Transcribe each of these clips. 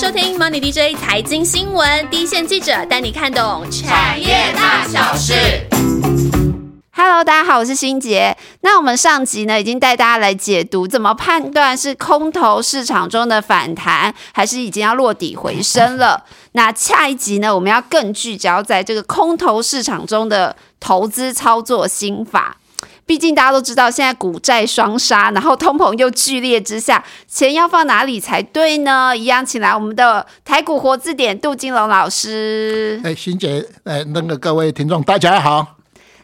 收听 Money DJ 财经新闻，第一线记者带你看懂产业大小事。Hello，大家好，我是心杰。那我们上集呢，已经带大家来解读怎么判断是空头市场中的反弹，还是已经要落底回升了。那下一集呢，我们要更聚焦在这个空头市场中的投资操作心法。毕竟大家都知道，现在股债双杀，然后通膨又剧烈之下，钱要放哪里才对呢？一样，请来我们的台股活字典杜金龙老师。哎，欣姐，哎，那个各位听众，大家好。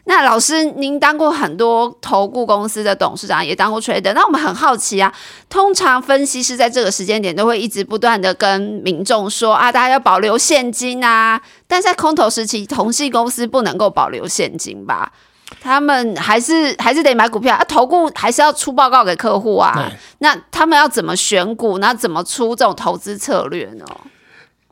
那老师，您当过很多投顾公司的董事长，也当过 trader。那我们很好奇啊，通常分析师在这个时间点都会一直不断的跟民众说啊，大家要保留现金啊。但在空头时期，同系公司不能够保留现金吧？他们还是还是得买股票啊，投顾还是要出报告给客户啊。那他们要怎么选股？那怎么出这种投资策略呢？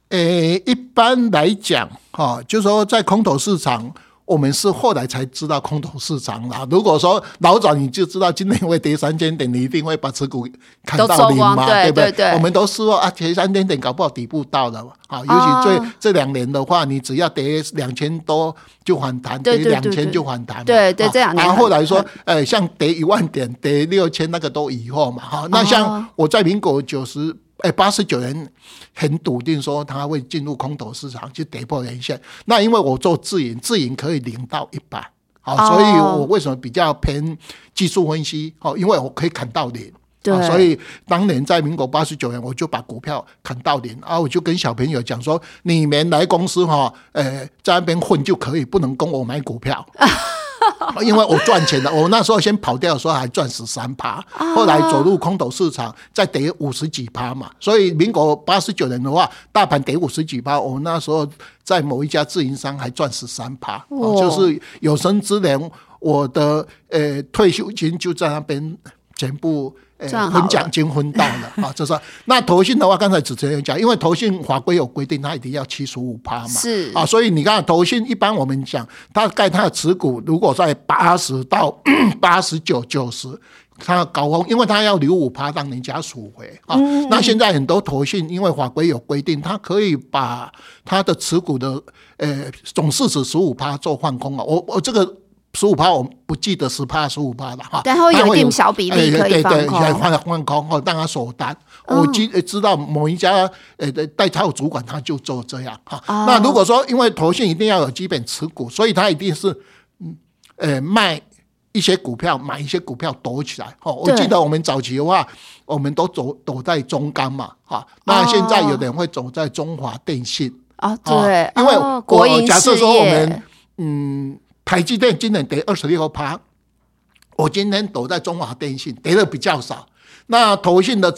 呃，一般来讲，哈，就说在空头市场。我们是后来才知道空头市场啦。如果说老早你就知道今天会跌三千点，你一定会把持股看到零嘛，对不对？我们都是说啊，跌三千点搞不好底部到了嘛。好，尤其这这两年的话，你只要跌两千多就反弹，跌两千就反弹。对对，这样。然后后来说，呃，像跌一万点、跌六千那个都以后嘛。好，那像我在民国九十。哎，八十九人很笃定说他会进入空头市场，去跌破连线。那因为我做自营，自营可以零到一百，好，所以我为什么比较偏技术分析？哦，因为我可以砍到零。对，所以当年在民国八十九年，我就把股票砍到零，然后我就跟小朋友讲说：你们来公司哈，呃，在那边混就可以，不能跟我买股票。因为我赚钱的，我那时候先跑掉的时候还赚十三趴，后来走入空头市场再跌五十几趴嘛，所以民国八十九年的话，大盘跌五十几趴，我那时候在某一家自营商还赚十三趴，就是有生之年我的呃退休金就在那边全部。分奖金分到了 啊，就是那投信的话，刚才主持人讲，因为投信法规有规定，它一定要七十五趴嘛，是啊，所以你看投信一般我们讲，大概它的持股如果在八十到 八十九九十，它高峰，因为他要留五趴让人家赎回啊。那现在很多投信因为法规有规定，他可以把他的持股的呃总市值十五趴做换空啊。我我这个。十五趴，我不记得十趴、十五趴了哈。然后有一定小比例可以放空，换换空哦，让他锁单。我记知道某一家呃代操主管他就做这样哈。那如果说因为投信一定要有基本持股，所以他一定是嗯呃卖一些股票，买一些股票躲起来。哈，我记得我们早期的话，我们都走躲在中钢嘛哈。那现在有人会走在中华电信啊，对，因为我假设说我们嗯。台积电今年跌二十六趴，我今天躲在中华电信，跌的比较少。那投信的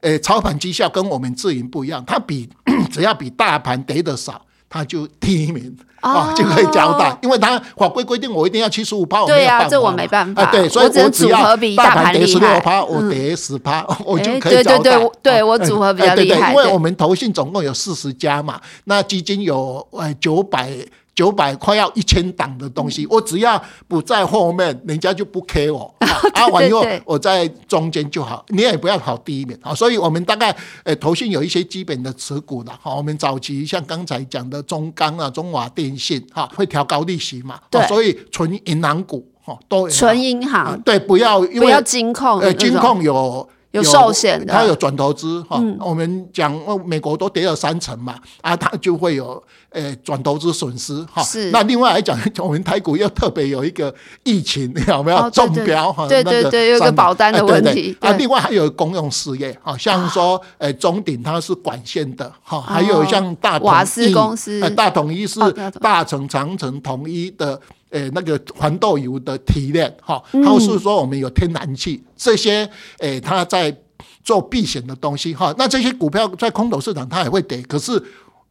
呃操盘绩效跟我们自营不一样，它比 只要比大盘跌的少，它就第一名啊，就可以交代。因为它法规规定我一定要七十五趴，对呀，这我没办法。对，所以我只要大盘跌十六趴，我跌十趴，我就可以交代。对对对，对我组合比较厉害。因为我们投信总共有四十家嘛，那基金有呃九百。九百快要一千档的东西，我只要不在后面，人家就不 K 我。啊，完以后我在中间就好，你也不要跑第一名啊。所以我们大概呃，投信有一些基本的持股的哈。我们早期像刚才讲的中钢啊、中华电信哈，会调高利息嘛。对。所以存银行股哈都存银行对，不要因为不要金控呃，金控有。有寿险的，它有转投资哈。我们讲，美国都跌了三成嘛，啊，它就会有呃转投资损失哈。是。那另外来讲，我们台股又特别有一个疫情，有没有中标哈？对对对，有个保单的问题。啊，另外还有公用事业啊，像说呃中鼎它是管线的哈，还有像大瓦斯公司，大统一是大成长城统一的。诶，那个黄豆油的提炼，哈，或是说我们有天然气这些，诶，它在做避险的东西，哈，那这些股票在空头市场它也会跌，可是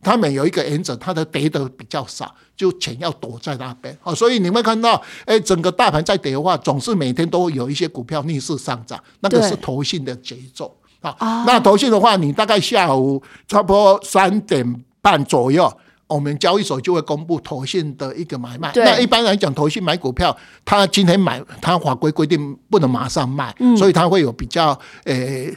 他们有一个原则，它的跌的比较少，就钱要躲在那边，好，所以你会看到，诶，整个大盘在跌的话，总是每天都有一些股票逆势上涨，那个是投信的节奏，啊，那投信的话，你大概下午差不多三点半左右。我们交易所就会公布投信的一个买卖。那一般来讲，投信买股票，他今天买，他法规规定不能马上卖，所以他会有比较呃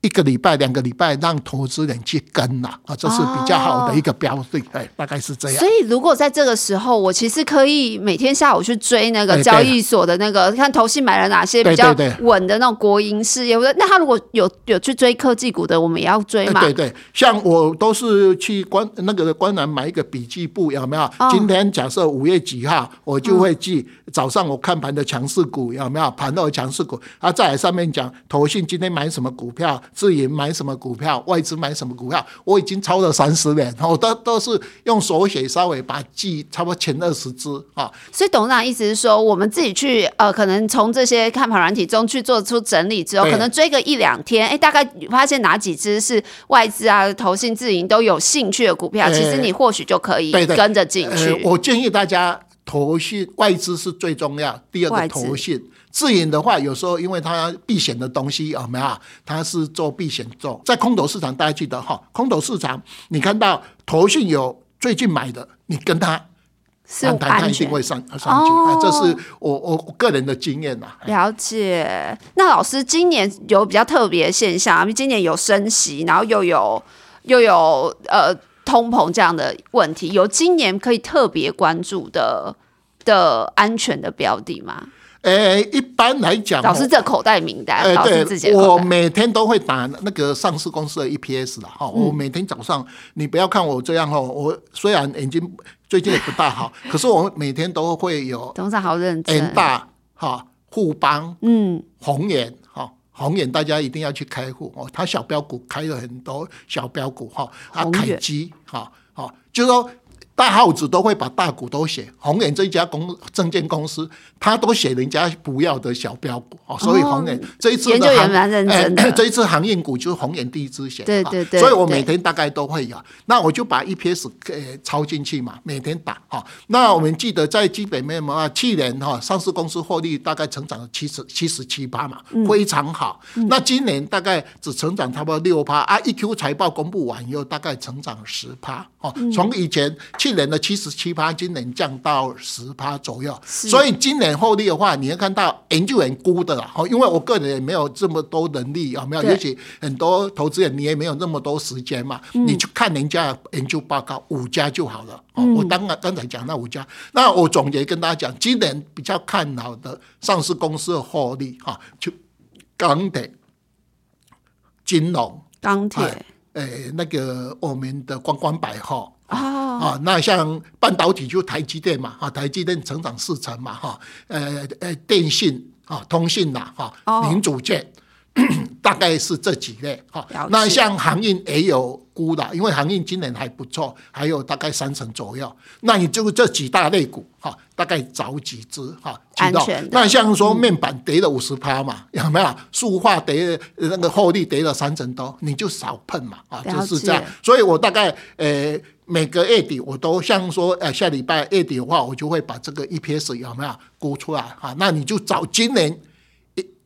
一个礼拜、两个礼拜让投资人去跟呐，啊，这是比较好的一个标的，哎，大概是这样。所以如果在这个时候，我其实可以每天下午去追那个交易所的那个，看投信买了哪些比较稳的那种国营事业。那他如果有有去追科技股的，我们也要追哎嘛？对对，像我都是去关那个关南买一个笔记簿，有没有？哦今天假设五月几号，我就会记早上我看盘的强势股有没有？盘后的强势股，啊，再来上面讲投信今天买什么股票，自营买什么股票，外资买什么股票，我已经超了三十年，我都都是用手写稍微把它记差不多前二十只啊，所以董事长意思是说，我们自己去呃，可能从这些看盘软体中去做出整理之后，可能追个一两天，哎，大概发现哪几只是外资啊、投信自营都有兴趣的股票，哎其实你或许就可以跟着进去。呃。我建议大家投信外资是最重要，第二个投信。自营的话，有时候因为它避险的东西有没有？它是做避险做，在空头市场大家记得哈，空头市场你看到投信有最近买的，你跟他是安全一定会上上去。这是我我我个人的经验呐。哎了解。那老师今年有比较特别的现象，因为今年有升息，然后又有又有呃通膨这样的问题，有今年可以特别关注的的安全的标的吗？呃，一般来讲哦，老师这口袋名单，呃，老师自己对，我。每天都会打那个上市公司的 EPS 的哈。嗯我每天早上，你不要看我这样哦，我虽然眼睛最近也不大好，可是我每天都会有董事长好认真，大哈、富邦、嗯，宏远哈。宏远大家一定要去开户哦，它小标股开了很多小标股哈，啊凯基哈，好，就是说大号子都会把大股都写，宏远这一家公证券公司，他都写人家不要的小标股哦，所以宏远、这一次的研究员航蛮认真的。哎这一次航运股就是宏远第一支写，啊对对对所以我每天大概都会有，那我就把 EPS 呃抄进去嘛，每天打哈、那我们记得在基本面嘛，去年哈、上市公司获利大概成长了七十七十七八嘛，嗯。非常好。那今年大概只成长差不多六趴啊，一 Q 财报公布完以后，大概成长十趴哦，嗯。从以前去年的七十七趴，今年降到十趴左右。所以今年获利的话，你会看到研究员估的啦，哦，因为我个人也没有这么多能力啊没有？对尤其很多投资人你也没有那么多时间嘛，嗯你去看人家研究报告五家就好了。我当然刚才讲那五家，那我总结跟大家讲，今年比较看好的上市公司的获利哈，就钢铁、金融。钢铁哎呃，那个我们的观光百货哦，啊，那像半导体就台积电嘛，啊，台积电成长四成嘛，哈，呃呃，电信啊，通信呐，哈哦，零组件。大概是这几类哈，那像航运也有估的，因为航运今年还不错，还有大概三成左右。那你就这几大类股哈，大概找几只哈，知道安全那像说面板跌了五十趴嘛，有没有？塑化跌那个获利跌了三成多，你就少碰嘛啊，就是这样。所以我大概呃每个月底我都像说呃下礼拜月底的话，我就会把这个 EPS 有没有估出来啊？那你就找今年一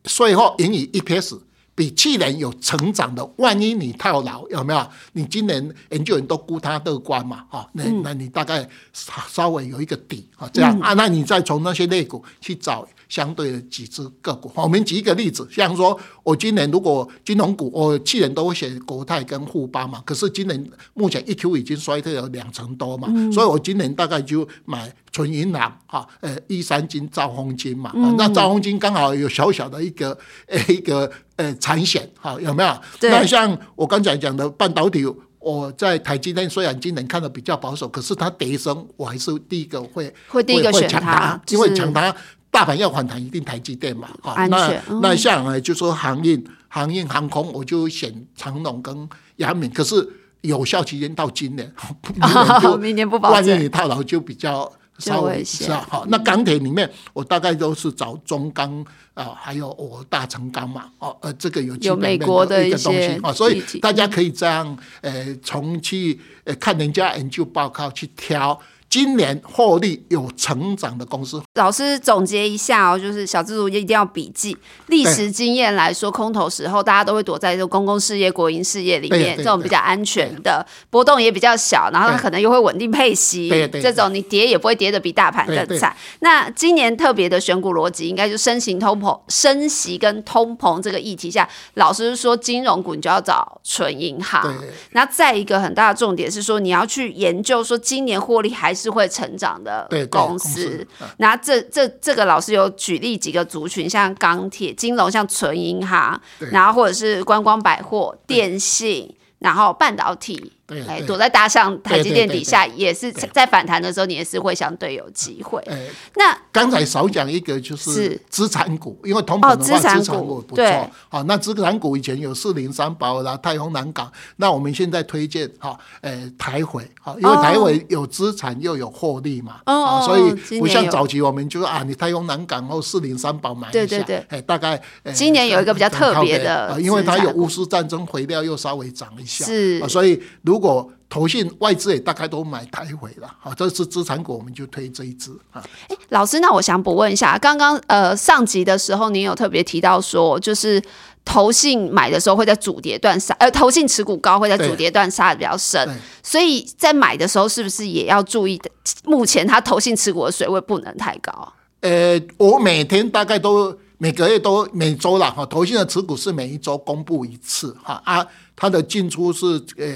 税后盈余 EPS。比去年有成长的，万一你套牢有没有？你今年研究员都估他乐观嘛，哈、那那你大概稍稍微有一个底啊，这样、啊，那你再从那些类股去找相对的几只个股。我们举一个例子，像说我今年如果金融股，我去年都会选国泰跟富邦嘛，可是今年目前 E Q 已经衰退了两成多嘛，所以我今年大概就买纯银行哈，呃，一三金、兆丰金嘛，啊那兆丰金刚好有小小的一个 呃一个呃产险哈，有没有？对那像我刚才讲的半导体。我在台积电虽然今年看的比较保守，可是它跌升，我还是第一个会会第一个选抢它因为就是抢它大盘要反弹，一定台积电嘛。啊安那嗯那像呃，就说航运、航运、航空，我就选长龙跟阳明，可是有效期间到今年，明年就 明年不保万一证你套牢就比较稍微是啊。好，那钢铁里面我大概都是找中钢啊，还有我大成钢嘛，哦，呃，这个有基有美本面国的一一个东西些啊，所以大家可以这样呃，从去呃看人家研究报告去挑。今年获利有成长的公司。老师总结一下哦，就是小资族一定要笔记。历史经验来说，空头时候大家都会躲在这个公共事业、国营事业里面，这种比较安全的，波动也比较小，然后它可能又会稳定配息这种你跌也不会跌的比大盘更惨。那今年特别的选股逻辑，应该就升息、通膨、升息跟通膨这个议题下，老师说金融股你就要找纯银行。那再一个很大的重点是说，你要去研究说今年获利还是会成长的公公司。那这这这个老师有举例几个族群，像钢铁、金融，像纯银行，然后或者是观光百货、电信。然后半导体，哎，对对。躲在大象台积电底下，也是在反弹的时候，你也是会相对有机会。哎，那刚才少讲一个就是。是资产股，因为通膨的话，哦资产股不对。错。好，那资产股以前有四零三宝啦、太空南港，那我们现在推荐哈，呃，台回，好，因为台回有资产又有获利嘛，所以不像早期我们就说啊，你太空南港或四零三宝买一下，对对对。哎，大概呃今年有一个比较特别的啊因为它有乌斯战争回料又稍微涨一下，是。啊所以如果投信外资也大概都买台回了，好，这是资产股，我们就推这一支啊。老师，那我想补问一下，刚刚呃上集的时候，您有特别提到说，就是投信买的时候会在主跌段杀，呃，投信持股高会在主跌段杀的比较深，所以在买的时候是不是也要注意，目前它投信持股的水位不能太高？呃，我每天大概都每个月都每周啦哈，投信的持股是每一周公布一次哈啊，它的进出是呃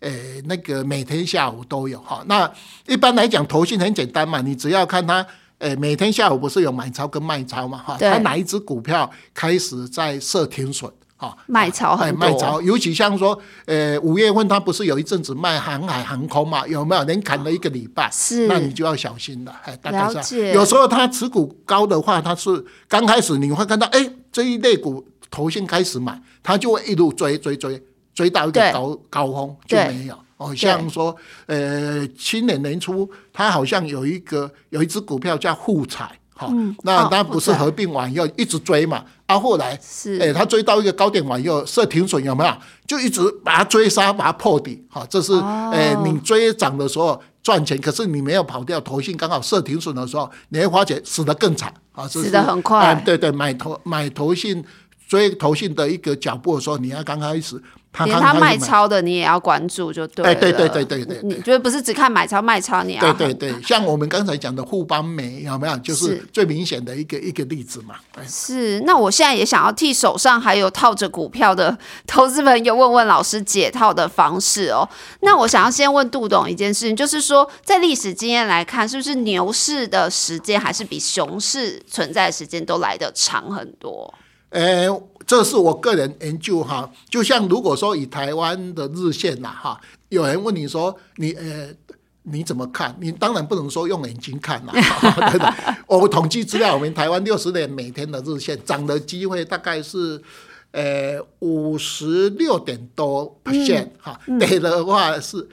呃那个每天下午都有哈。那一般来讲，投信很简单嘛，你只要看它。呃，每天下午不是有买超跟卖超嘛？哈，对它哪一只股票开始在设停损？哈，卖超很哎多卖超，尤其像说，呃，五月份它不是有一阵子卖航海航空嘛？有没有？连砍了一个礼拜，是那你就要小心了。哎，大概是这有时候它持股高的话，它是刚开始你会看到，哎，这一类股头先开始买，他就会一路追追追追到一个高高峰就没有。哦，像说，呃，今年年初，它好像有一个有一只股票叫沪彩，好、那哦它不是合并完以后一直追嘛，啊，后来是。哎，它追到一个高点完以后设停损，有没有？就一直把它追杀，把它破底，好、这是哦。哎，你追涨的时候赚钱，可是你没有跑掉，投信刚好设停损的时候，你会发觉死得更惨啊，死得很快。哎对对，买投买投信追投信的一个脚步的时候，你要刚开始，他连他卖超的你也要关注，就对了。哎对对对对对对你觉得不是只看买超卖超，你要对对对，像我们刚才讲的互邦美有没有？就是是最明显的一个一个例子嘛。哎是，那我现在也想要替手上还有套着股票的投资朋友问问老师解套的方式哦。那我想要先问杜董一件事情，就是说在历史经验来看，是不是牛市的时间还是比熊市存在的时间都来得长很多？呃，这是我个人研究哈。就像如果说以台湾的日线呐哈，有人问你说你呃。你怎么看？你当然不能说用眼睛看啦，对的。我统计资料，我们台湾六十年每天的日线涨的机会大概是，呃，五十六点多 percent 哈，跌的话是，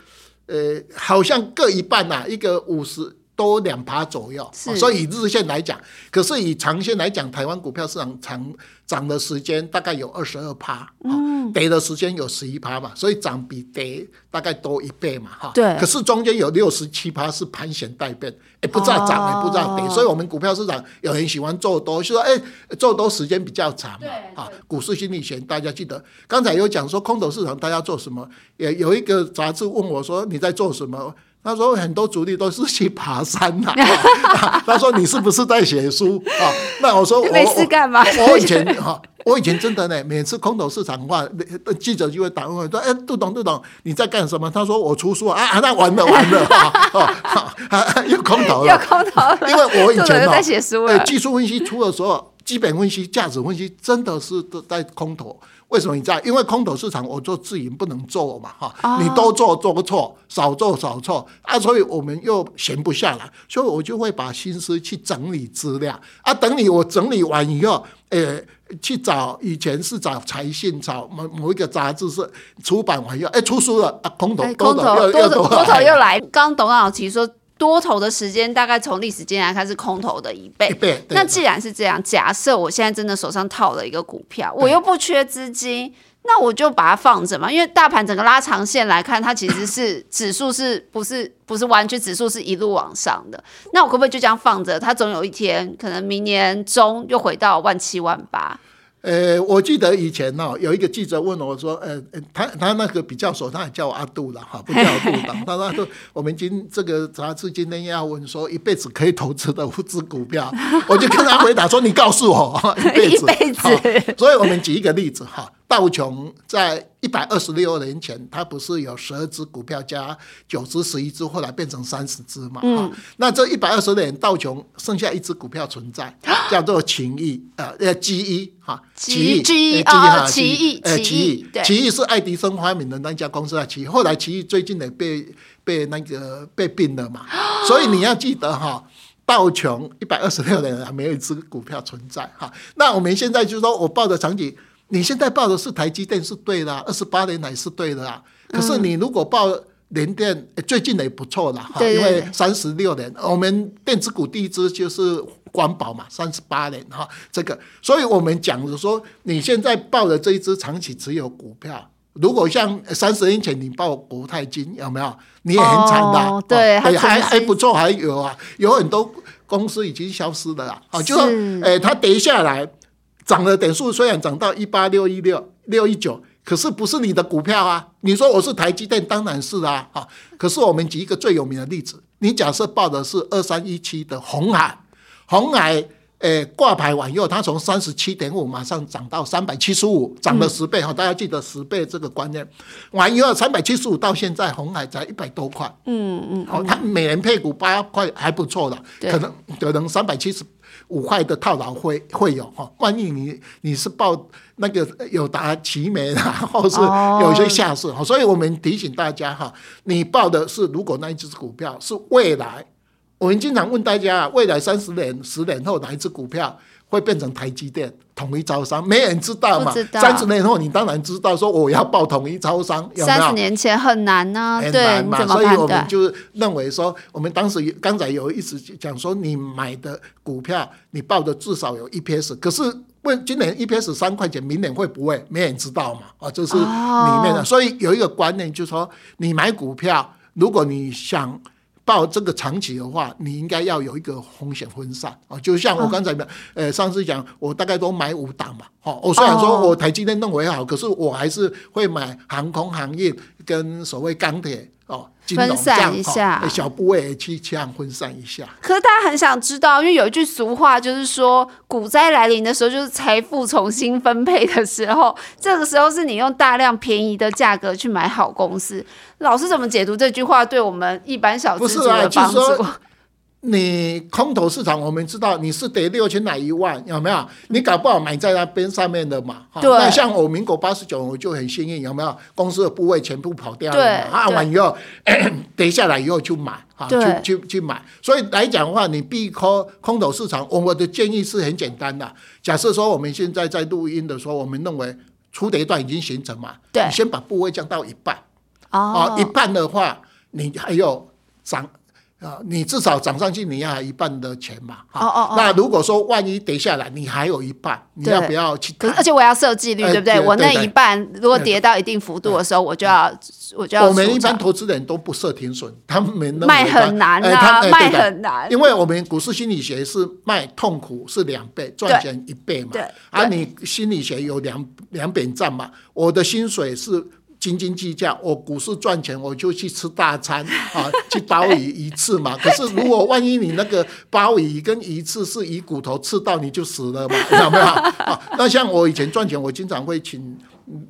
呃，好像各一半呐、一个五十多两趴左右。是所以以日线来讲，可是以长线来讲，台湾股票市场长涨的时间大概有二十二趴，嗯，跌的时间有十一趴嘛，所以涨比跌大概多一倍嘛，哈。对可是中间有六十七趴是盘旋待变，也不知道涨，也、不知道跌，哦所以我们股票市场有人喜欢做多，就说哎，做多时间比较长嘛对，啊。股市心理学大家记得，刚才有讲说空头市场大家做什么？也有一个杂志问我说你在做什么？他说很多主力都是去爬山呐、啊他说你是不是在写书啊？那我说我没事干嘛我我以前哈，我以前真的呢，每次空头市场的话，那 记者就会打问我说：“哎，杜董，杜董，你在干什么？”他说：“我出书啊，啊那完了完了，啊啊啊又空头又了。”空头了，因为我以前哦又在写书技术分析出的时候，基本分析、价值分析真的是都在空头。为什么你知道？因为空头市场我做自营不能做嘛，哈、哦你多做做不错，少做少错啊，所以我们又闲不下来，所以我就会把心思去整理资料啊。等你我整理完以后，呃，去找以前是找财信，找某某一个杂志社出版完以后，哎，出书了啊，空头空头多又又多头又来。刚刚董事长提说，多头的时间大概从历史经验来看是空头的一倍。一倍。对那既然是这样，假设我现在真的手上套了一个股票，我又不缺资金，那我就把它放着嘛，因为大盘整个拉长线来看，它其实是指数是不是不是完全，指数是一路往上的。那我可不可以就这样放着？它总有一天可能明年中又回到万七万八。呃，我记得以前哦、有一个记者问我说，呃，呃他他那个比较熟，他也叫我阿杜了哈，不叫我杜党。他说我们今这个杂志今天要问说一辈子可以投资的五只股票，我就跟他回答说，你告诉我 一辈子。一辈子所以我们举一个例子哈，道琼在一百二十六年前，它不是有十二只股票加九只、十一只，后来变成三十只嘛？那这一百二十年道琼剩下一只股票存在，叫做秦毅，呃呃 G 一哈，奇奇异呃哦哈奇异呃奇异奇异是爱迪生发明的那家公司啊，奇异。后来奇异最近也被被那个被并了嘛，所以你要记得哈。道琼一百二十六年还没有一只股票存在哈，那我们现在就是说我报的场景，你现在报的是台积电是对的、啊，二十八年来是对的啊。可是你如果报联电，最近也不错了哈，因为三十六年，我们电子股第一支就是光宝嘛，三十八年哈，这个，所以我们讲的说，你现在报的这一支长期持有股票。如果像三十年前你报国泰金有没有？你也很惨的啊、哦对它还还还不错，还有啊，有很多公司已经消失了啊。啊，就说是诶，它跌下来，涨的点数虽然涨到一八六一六六一九，可是不是你的股票啊？你说我是台积电，当然是啊。啊，可是我们举一个最有名的例子，你假设报的是二三一七的红海，红海。诶，挂牌完以后，它从三十七点五马上涨到三百七十五，涨了十倍哈、大家记得十倍这个观念。完以后，三百七十五到现在，红海才一百多块。嗯嗯，哦，它每人配股八块还不错的，可能可能三百七十五块的套牢会会有哈、万一你你是报那个有达奇美啊，或是哦。有一些下市哈、所以我们提醒大家哈、你报的是如果那一只股票是未来，我们经常问大家，未来三十年、十年后哪一只股票会变成台积电统一招商？没人知道嘛三十年后你当然知道，说我要报统一招商，有没有？三十年前很难呢、难嘛，所以我们？就认为说，我们当时也刚才有一直讲说，你买的股票，你报的至少有 EPS，可是问今年 EPS 三块钱，明年会不会？没人知道嘛，啊，这是里面的。哦所以有一个观念，就是说，你买股票，如果你想。报这个长期的话，你应该要有一个风险分散。啊，就像我刚才讲，呃，上次讲我大概都买五档嘛，哦，我虽然说哦。我台积电弄为好，可是我还是会买航空行业跟所谓钢铁哦，金融分散一下哦小部位去这样分散一下。可是大家很想知道，因为有一句俗话，就是说股灾来临的时候，就是财富重新分配的时候。这个时候是你用大量便宜的价格去买好公司。老师怎么解读这句话，对我们一般小资族不是啊的帮助？就是说你空头市场，我们知道你是得六千来一万，有没有？你搞不好买在那边上面的嘛。哈对那像我民国八十九，我就很幸运，有没有？公司的部位全部跑掉了按完以后，跌下来以后就买，哈，去去去买。所以来讲的话，你避空空头市场，我的建议是很简单的。假设说我们现在在录音的时候，我们认为初跌段已经形成嘛，对你先把部位降到一半。哦哦，一半的话，你还有涨啊，你至少涨上去，你要有一半的钱嘛。哦哦哦那如果说万一跌下来，你还有一半，你要不要去可是，而？且我要设纪律，哎对不对？对我那一半如果跌到一定幅度的时候，我就要我就要我们一般投资人都不设停损，他们认为卖很难哎啊他哎卖很难因为我们股市心理学是卖痛苦是两倍，赚钱一倍嘛。对啊，你心理学有两两本账嘛，我的薪水是。斤斤计较，我股市赚钱我就去吃大餐啊，去包鱼一次嘛。可是如果万一你那个包鱼跟鱼刺是鱼骨头刺到，你就死了嘛，有没有？啊，那像我以前赚钱，我经常会请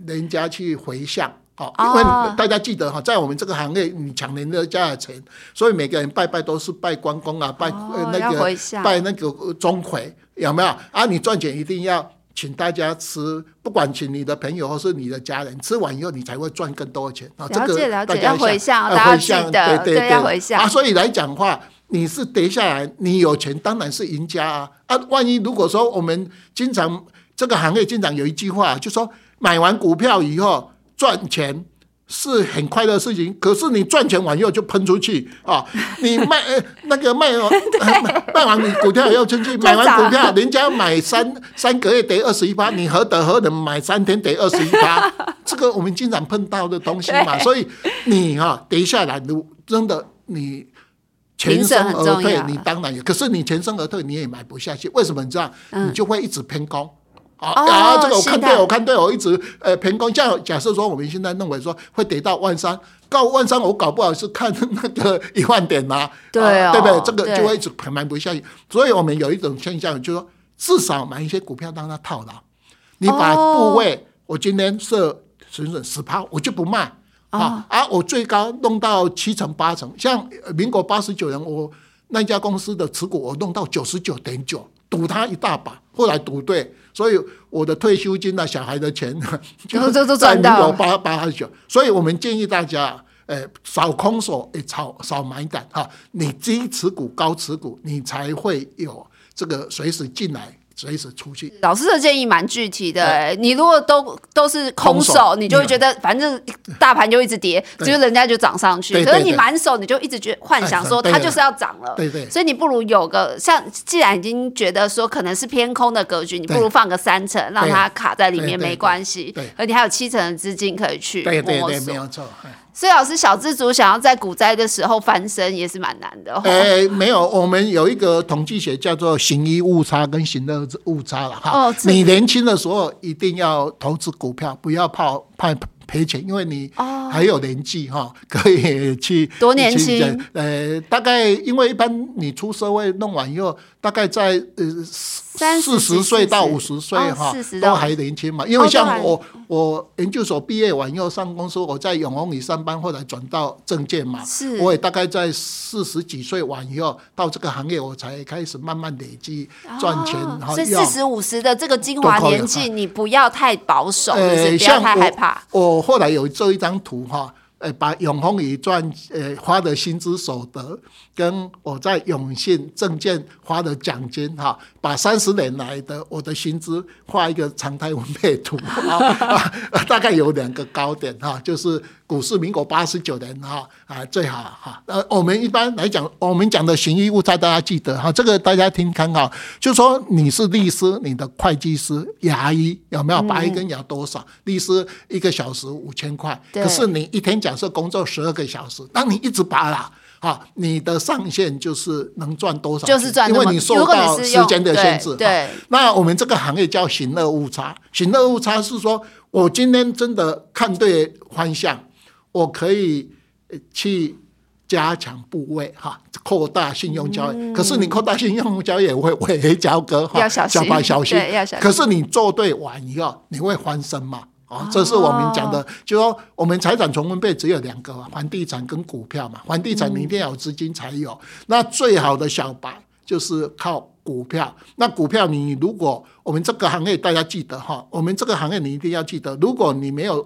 人家去回向。好，因为哦大家记得哈，在我们这个行业，你抢人家的钱，所以每个人拜拜都是拜关公啊，拜、那要个拜那个呃钟馗，有没有啊？你赚钱一定要请大家吃，不管请你的朋友或是你的家人，吃完以后你才会赚更多的钱啊。这个大家要回大家记得对对对要回向啊。所以来讲的话，你是跌下来，你有钱当然是赢家啊啊！万一如果说我们经常这个行业经常有一句话，就说买完股票以后赚钱。是很快乐的事情，可是你赚钱完以后就喷出去啊！你卖呃那个卖 完、呃卖完你股票要出去，买完股票人家买三 三个月得二十一趴，你何德何能买三天得二十一趴？这个我们经常碰到的东西嘛，所以你哈、跌下来，你真的你。全身而退你当然有，可是你全身而退，你也买不下去。为什么你知道？你就会一直偏空。啊嗯哦啊！这个我看对，我看对，我一直呃偏空。像假设说，我们现在认为说会跌到万三，到万三我搞不好是看那个 一万点呐、对哦啊对不对？这个就会一直盘不下去。所以我们有一种现象，就是说至少买一些股票让它套牢。你把哦部位，我今天设损损十趴，我就不卖。哦啊啊！我最高弄到七成八成，像呃民国八十九年，我那家公司的持股我弄到九十九点九，赌它一大把，后来赌对，所以我的退休金啊、小孩的钱 就都赚到了八八十九，所以我们建议大家。呃，少空手，也少少买单哈。你低持股、高持股，你才会有这个随时进来，随时出去。老师的建议蛮具体的、欸，你如果都都是空手，你就会觉得反正大盘就一直跌，对。就是人家就涨上去。可是你满手，你就一直觉得幻想说它就是要涨了，对对。所以你不如有个像，既然已经觉得说可能是偏空的格局，你不如放个三层，让它卡在里面没关系对。对，而你还有七成的资金可以去对对对，没。有错。哎所以老师小资族想要在股灾的时候翻身也是蛮难的、哦。呃，没有，我们有一个统计学叫做行一误差跟行二误差了哈。哦你年轻的时候一定要投资股票，不要怕怕赔钱，因为你哦还有年纪哈，可以去多年去轻呃，大概因为一般你出社会弄完以后，大概在呃四十岁到五十岁哦哈都还年轻嘛。因为像我我研究所毕业完以后上公司，我在永丰里上班，后来转到证券嘛，是我也大概在四十几岁完以后到这个行业，我才开始慢慢累积赚钱，所以四十五十的这个精华年纪，你不要太保守，呃，不要太害怕。我。我后来有做一张图哈，呃，把永丰里赚呃花的薪资所得，跟我在永信证券花的奖金哈，把三十年来的我的薪资画一个常态分配图 啊，啊大概有两个高点哈，就是股市民国八十九年哈啊最好哈。呃，我们一般来讲，我们讲的行医误差大家记得哈，这个大家听看哈，就说你是律师，你的会计师、牙医有没有拔一根牙多少？律师一个小时五千块，可是你一天假设工作十二个小时，当你一直拔啦。啊，你的上限就是能赚多少，就是赚因为你受到时间的限制。对对哈那我们这个行业叫行乐误差，行乐误差是说我今天真的看对方向，我可以呃去加强部位哈，扩大信用交易。可是你扩大信用交易 也会违交割哈，小白小心可是你做对完以后，你会翻身嘛？啊，这是我们讲的，就说我们财产重分配只有两个嘛，房地产跟股票嘛。房地产你一定要有资金才有，那最好的小白就是靠股票。那股票你如果我们这个行业大家记得哈，我们这个行业你一定要记得，如果你没有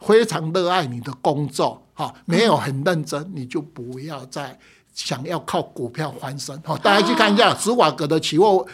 非常热爱你的工作哈，没有很认真，你就不要再想要靠股票翻身哈。大家去看一下史瓦格的期货，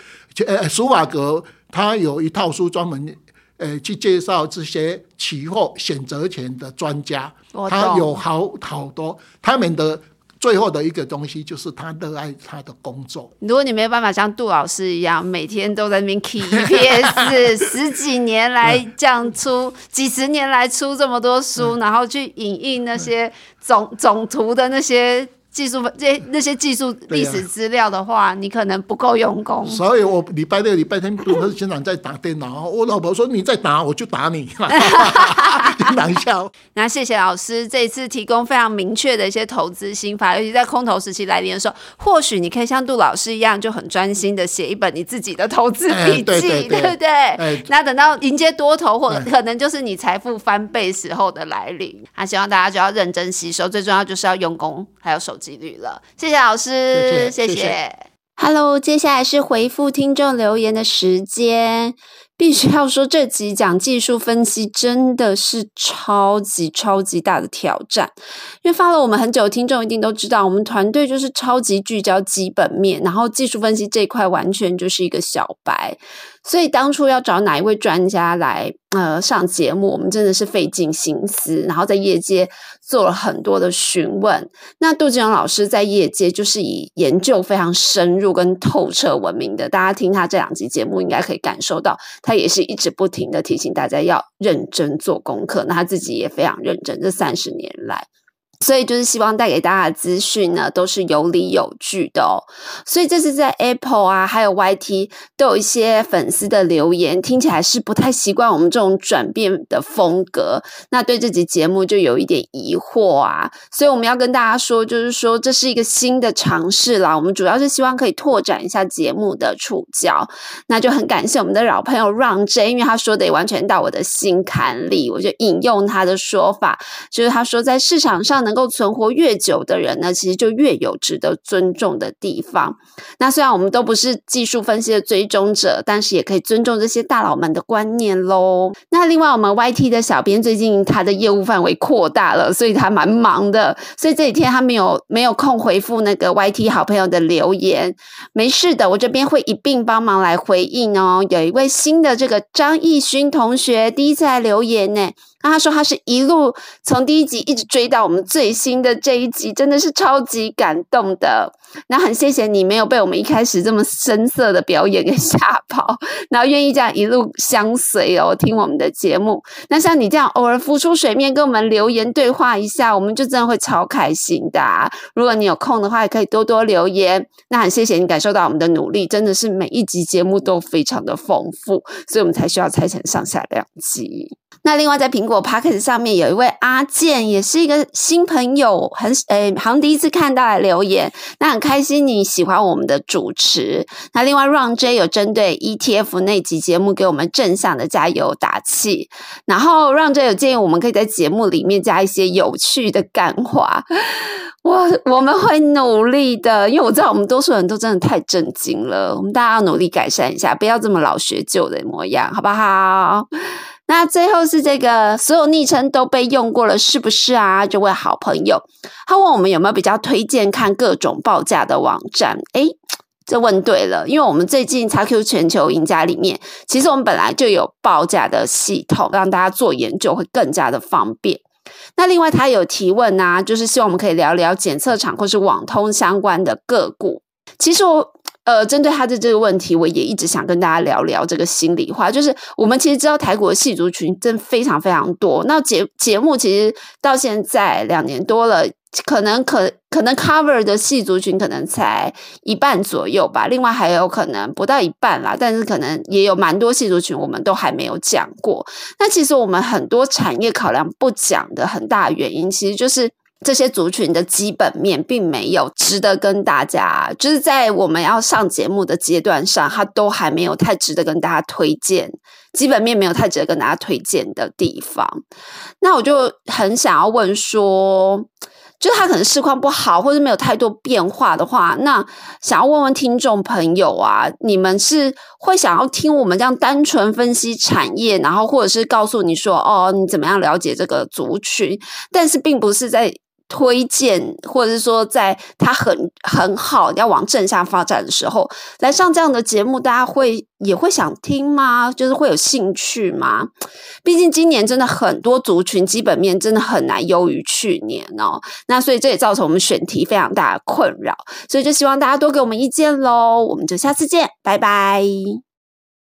呃，史瓦格他有一套书专门。呃，去介绍这些期货选择权的专家，他有好好多他们的最后的一个东西，就是他热爱他的工作。如果你没有办法像杜老师一样，每天都在那边 key EPS，十几年来这样出，几十年来出这么多书，然后去引印那些总总图的那些技术这那些技术历史资料的话，你可能不够用功。所以我礼拜六、礼拜天不是经常在打电脑，我老婆说你再打我就打你，经常笑。那谢谢老师这一次提供非常明确的一些投资心法，尤其在空头时期来临的时候，或许你可以像杜老师一样，就很专心的写一本你自己的投资哎笔记，对对对不对？哎那等到迎接多头，或可能就是你财富翻倍时候的来临。那希望大家就要认真吸收，最重要就是要用功，还有守纪律了。谢谢老师，谢谢谢谢 Hello，接下来是回复听众留言的时间。必须要说，这集讲技术分析真的是超级超级大的挑战。因为发了我们很久，听众一定都知道，我们团队就是超级聚焦基本面，然后技术分析这一块完全就是一个小白。所以当初要找哪一位专家来呃上节目，我们真的是费尽心思，然后在业界做了很多的询问。那杜金荣老师在业界就是以研究非常深入跟透彻闻名的，大家听他这两集节目，应该可以感受到，他也是一直不停的提醒大家要认真做功课。那他自己也非常认真，这三十年来。所以就是希望带给大家的资讯呢，都是有理有据的哦。所以这次在 Apple 啊，还有 YT 都有一些粉丝的留言，听起来是不太习惯我们这种转变的风格。那对这集节目就有一点疑惑啊。所以我们要跟大家说，就是说这是一个新的尝试啦。我们主要是希望可以拓展一下节目的触角。那就很感谢我们的老朋友 Run J，因为他说的也完全到我的心坎里。我就引用他的说法，就是他说在市场上能。够存活越久的人呢，其实就越有值得尊重的地方。那虽然我们都不是技术分析的追踪者，但是也可以尊重这些大佬们的观念喽。那另外，我们 YT 的小编最近他的业务范围扩大了，所以他蛮忙的，所以这几天他没有没有空回复那个 YT 好朋友的留言。没事的，我这边会一并帮忙来回应哦。有一位新的这个张艺勋同学第一次来留言呢。那他说他是一路从第一集一直追到我们最新的这一集，真的是超级感动的。那很谢谢你没有被我们一开始这么深色的表演给吓跑，然后愿意这样一路相随哦，听我们的节目。那像你这样偶尔浮出水面跟我们留言对话一下，我们就真的会超开心的。如果你有空的话，也可以多多留言。那很谢谢你感受到我们的努力，真的是每一集节目都非常的丰富，所以我们才需要拆成上下两集。那另外在苹果 p o c k e t 上面有一位阿健，也是一个新朋友，很诶，好像第一次看到来留言，那很开心你喜欢我们的主持。那另外 Run J 有针对 ETF 那集节目给我们正向的加油打气，然后 Run J 有建议我们可以在节目里面加一些有趣的感话，我我们会努力的，因为我知道我们多数人都真的太震惊了，我们大家要努力改善一下，不要这么老学旧的模样，好不好？那最后是这个，所有昵称都被用过了，是不是啊？这位好朋友，他问我们有没有比较推荐看各种报价的网站？诶这问对了，因为我们最近 XQ 全球赢家里面，其实我们本来就有报价的系统，让大家做研究会更加的方便。那另外他有提问啊，就是希望我们可以聊聊检测厂或是网通相关的个股。其实我。呃，针对他的这个问题，我也一直想跟大家聊聊这个心里话。就是我们其实知道台股的戏族群真非常非常多。那节节目其实到现在两年多了，可能可可能 cover 的戏族群可能才一半左右吧。另外还有可能不到一半啦，但是可能也有蛮多戏族群我们都还没有讲过。那其实我们很多产业考量不讲的很大原因，其实就是。这些族群的基本面并没有值得跟大家，就是在我们要上节目的阶段上，它都还没有太值得跟大家推荐。基本面没有太值得跟大家推荐的地方，那我就很想要问说，就是它可能市况不好，或者没有太多变化的话，那想要问问听众朋友啊，你们是会想要听我们这样单纯分析产业，然后或者是告诉你说，哦，你怎么样了解这个族群，但是并不是在。推荐，或者是说，在它很很好要往正向发展的时候，来上这样的节目，大家会也会想听吗？就是会有兴趣吗？毕竟今年真的很多族群基本面真的很难优于去年哦。那所以这也造成我们选题非常大的困扰，所以就希望大家多给我们意见喽。我们就下次见，拜拜。